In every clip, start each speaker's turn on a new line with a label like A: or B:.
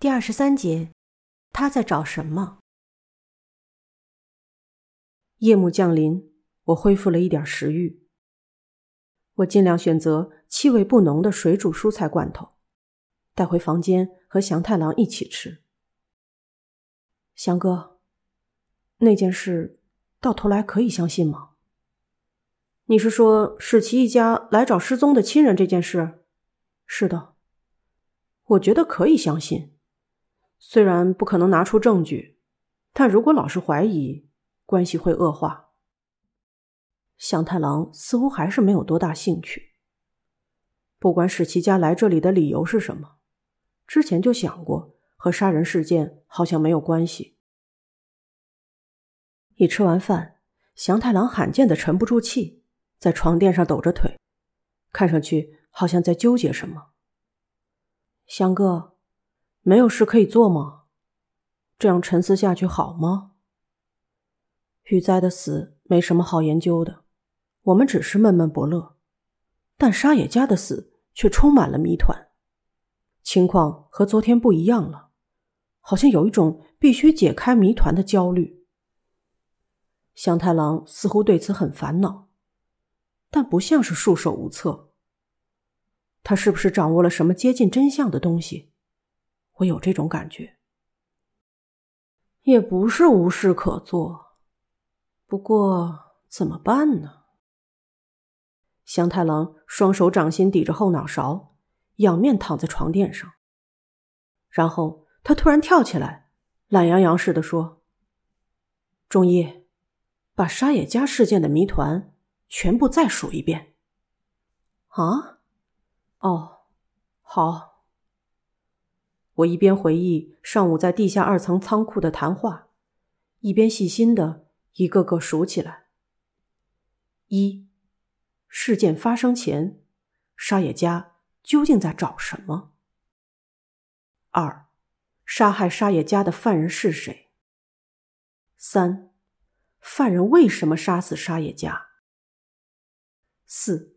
A: 第二十三节，他在找什么？
B: 夜幕降临，我恢复了一点食欲。我尽量选择气味不浓的水煮蔬菜罐头，带回房间和祥太郎一起吃。祥哥，那件事到头来可以相信吗？你是说史奇一家来找失踪的亲人这件事？是的，我觉得可以相信。虽然不可能拿出证据，但如果老是怀疑，关系会恶化。祥太郎似乎还是没有多大兴趣。不管史奇家来这里的理由是什么，之前就想过和杀人事件好像没有关系。一吃完饭，祥太郎罕见的沉不住气，在床垫上抖着腿，看上去好像在纠结什么。祥哥。没有事可以做吗？这样沉思下去好吗？雨灾的死没什么好研究的，我们只是闷闷不乐。但沙野家的死却充满了谜团，情况和昨天不一样了，好像有一种必须解开谜团的焦虑。香太郎似乎对此很烦恼，但不像是束手无策。他是不是掌握了什么接近真相的东西？我有这种感觉，也不是无事可做，不过怎么办呢？香太郎双手掌心抵着后脑勺，仰面躺在床垫上，然后他突然跳起来，懒洋洋似的说：“中医，把沙野家事件的谜团全部再数一遍。”啊？哦，好。我一边回忆上午在地下二层仓库的谈话，一边细心的一个个数起来：一、事件发生前，沙野家究竟在找什么？二、杀害沙野家的犯人是谁？三、犯人为什么杀死沙野家？四、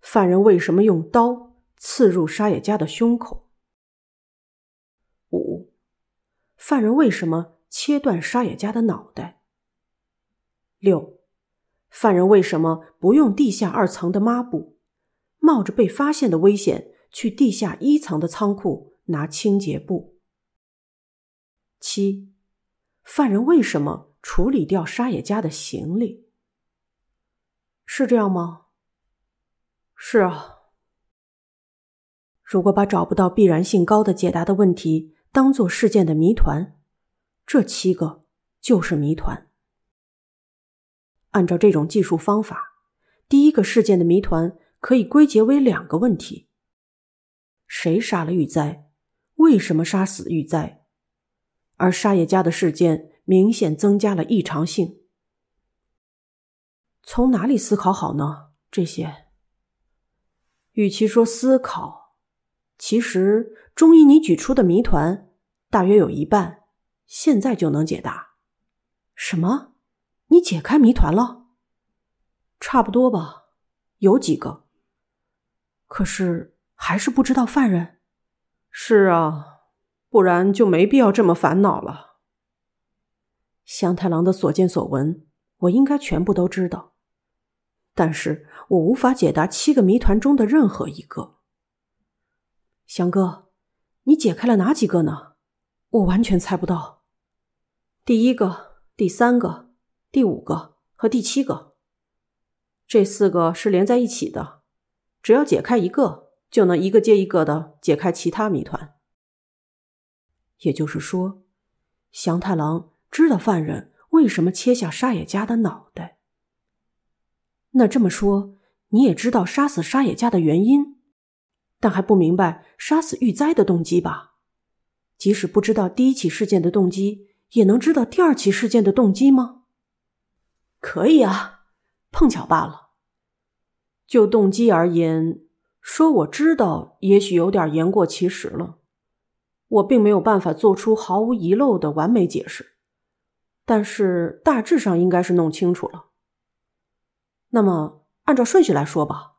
B: 犯人为什么用刀刺入沙野家的胸口？五，犯人为什么切断沙野家的脑袋？六，犯人为什么不用地下二层的抹布，冒着被发现的危险去地下一层的仓库拿清洁布？七，犯人为什么处理掉沙野家的行李？是这样吗？是啊。如果把找不到必然性高的解答的问题。当做事件的谜团，这七个就是谜团。按照这种计数方法，第一个事件的谜团可以归结为两个问题：谁杀了玉哉？为什么杀死玉哉？而沙野家的事件明显增加了异常性。从哪里思考好呢？这些，与其说思考。其实，中医你举出的谜团大约有一半，现在就能解答。什么？你解开谜团了？差不多吧，有几个。可是还是不知道犯人。是啊，不然就没必要这么烦恼了。香太郎的所见所闻，我应该全部都知道，但是我无法解答七个谜团中的任何一个。祥哥，你解开了哪几个呢？我完全猜不到。第一个、第三个、第五个和第七个，这四个是连在一起的。只要解开一个，就能一个接一个的解开其他谜团。也就是说，祥太郎知道犯人为什么切下沙野家的脑袋。那这么说，你也知道杀死沙野家的原因？但还不明白杀死玉哉的动机吧？即使不知道第一起事件的动机，也能知道第二起事件的动机吗？可以啊，碰巧罢了。就动机而言，说我知道，也许有点言过其实了。我并没有办法做出毫无遗漏的完美解释，但是大致上应该是弄清楚了。那么，按照顺序来说吧，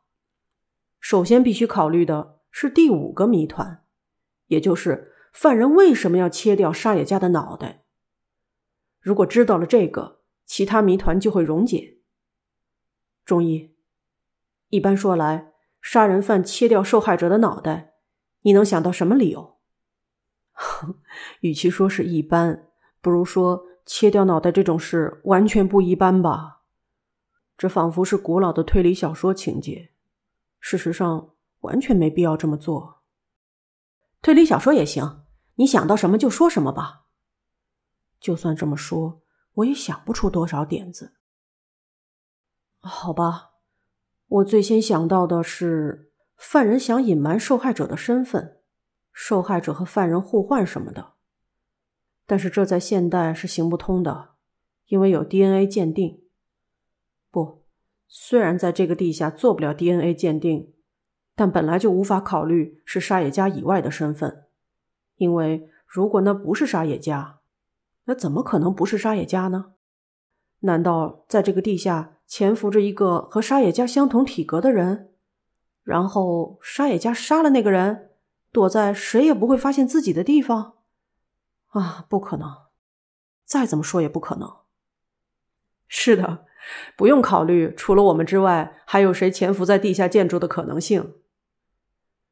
B: 首先必须考虑的。是第五个谜团，也就是犯人为什么要切掉沙野家的脑袋？如果知道了这个，其他谜团就会溶解。中医，一般说来，杀人犯切掉受害者的脑袋，你能想到什么理由？与其说是一般，不如说切掉脑袋这种事完全不一般吧。这仿佛是古老的推理小说情节，事实上完全没必要这么做。推理小说也行，你想到什么就说什么吧。就算这么说，我也想不出多少点子。好吧，我最先想到的是犯人想隐瞒受害者的身份，受害者和犯人互换什么的。但是这在现代是行不通的，因为有 DNA 鉴定。不，虽然在这个地下做不了 DNA 鉴定，但本来就无法考虑是沙野家以外的身份，因为如果那不是沙野家，那怎么可能不是沙野家呢？难道在这个地下潜伏着一个和沙野家相同体格的人，然后沙野家杀了那个人，躲在谁也不会发现自己的地方？啊，不可能！再怎么说也不可能。是的，不用考虑，除了我们之外，还有谁潜伏在地下建筑的可能性？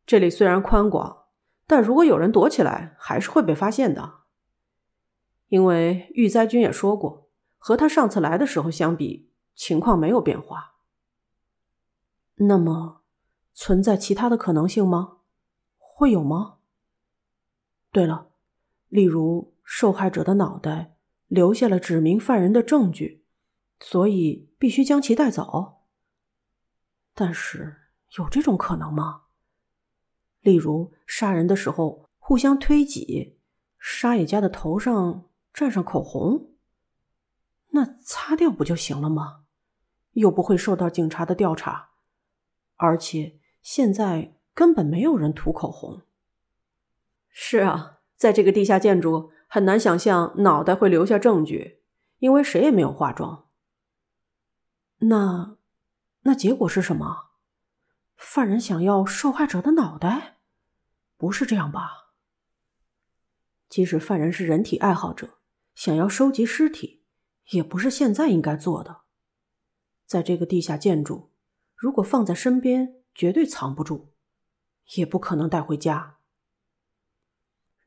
B: 这里虽然宽广，但如果有人躲起来，还是会被发现的。因为玉灾君也说过，和他上次来的时候相比，情况没有变化。那么，存在其他的可能性吗？会有吗？对了。例如，受害者的脑袋留下了指明犯人的证据，所以必须将其带走。但是，有这种可能吗？例如，杀人的时候互相推挤，沙野家的头上蘸上口红，那擦掉不就行了吗？又不会受到警察的调查，而且现在根本没有人涂口红。是啊。在这个地下建筑，很难想象脑袋会留下证据，因为谁也没有化妆。那，那结果是什么？犯人想要受害者的脑袋？不是这样吧？即使犯人是人体爱好者，想要收集尸体，也不是现在应该做的。在这个地下建筑，如果放在身边，绝对藏不住，也不可能带回家。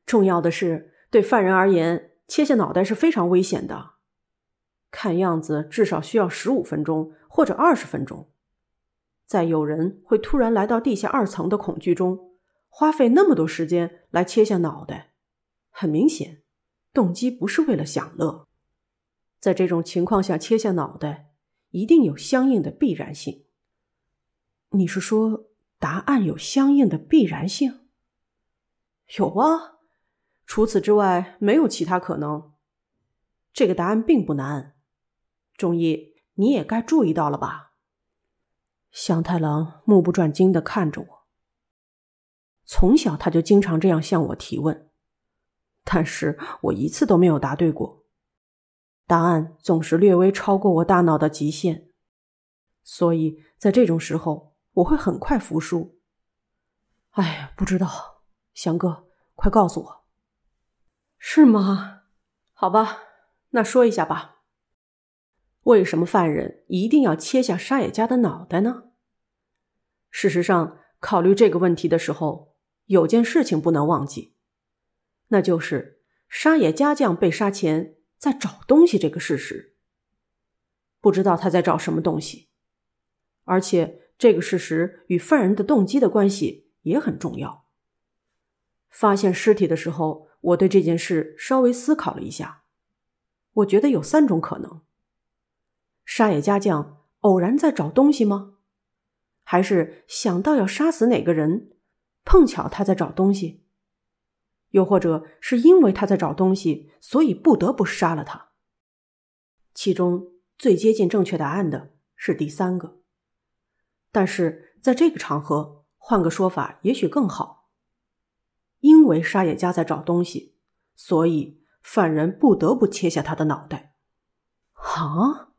B: 重要的是，对犯人而言，切下脑袋是非常危险的。看样子至少需要十五分钟或者二十分钟。在有人会突然来到地下二层的恐惧中，花费那么多时间来切下脑袋，很明显，动机不是为了享乐。在这种情况下切下脑袋，一定有相应的必然性。你是说答案有相应的必然性？有啊。除此之外，没有其他可能。这个答案并不难，中医，你也该注意到了吧？祥太郎目不转睛的看着我。从小他就经常这样向我提问，但是我一次都没有答对过，答案总是略微超过我大脑的极限，所以在这种时候，我会很快服输。哎呀，不知道，祥哥，快告诉我。是吗？好吧，那说一下吧。为什么犯人一定要切下沙野家的脑袋呢？事实上，考虑这个问题的时候，有件事情不能忘记，那就是沙野家将被杀前在找东西这个事实。不知道他在找什么东西，而且这个事实与犯人的动机的关系也很重要。发现尸体的时候。我对这件事稍微思考了一下，我觉得有三种可能：沙野家将偶然在找东西吗？还是想到要杀死哪个人，碰巧他在找东西？又或者是因为他在找东西，所以不得不杀了他？其中最接近正确答案的是第三个，但是在这个场合，换个说法也许更好。因为沙野家在找东西，所以犯人不得不切下他的脑袋。啊！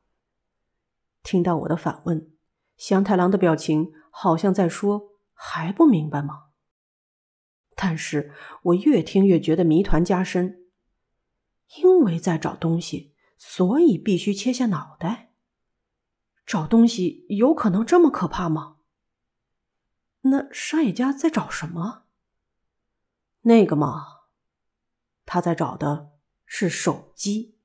B: 听到我的反问，祥太郎的表情好像在说：“还不明白吗？”但是我越听越觉得谜团加深。因为在找东西，所以必须切下脑袋。找东西有可能这么可怕吗？那沙野家在找什么？那个嘛，他在找的是手机。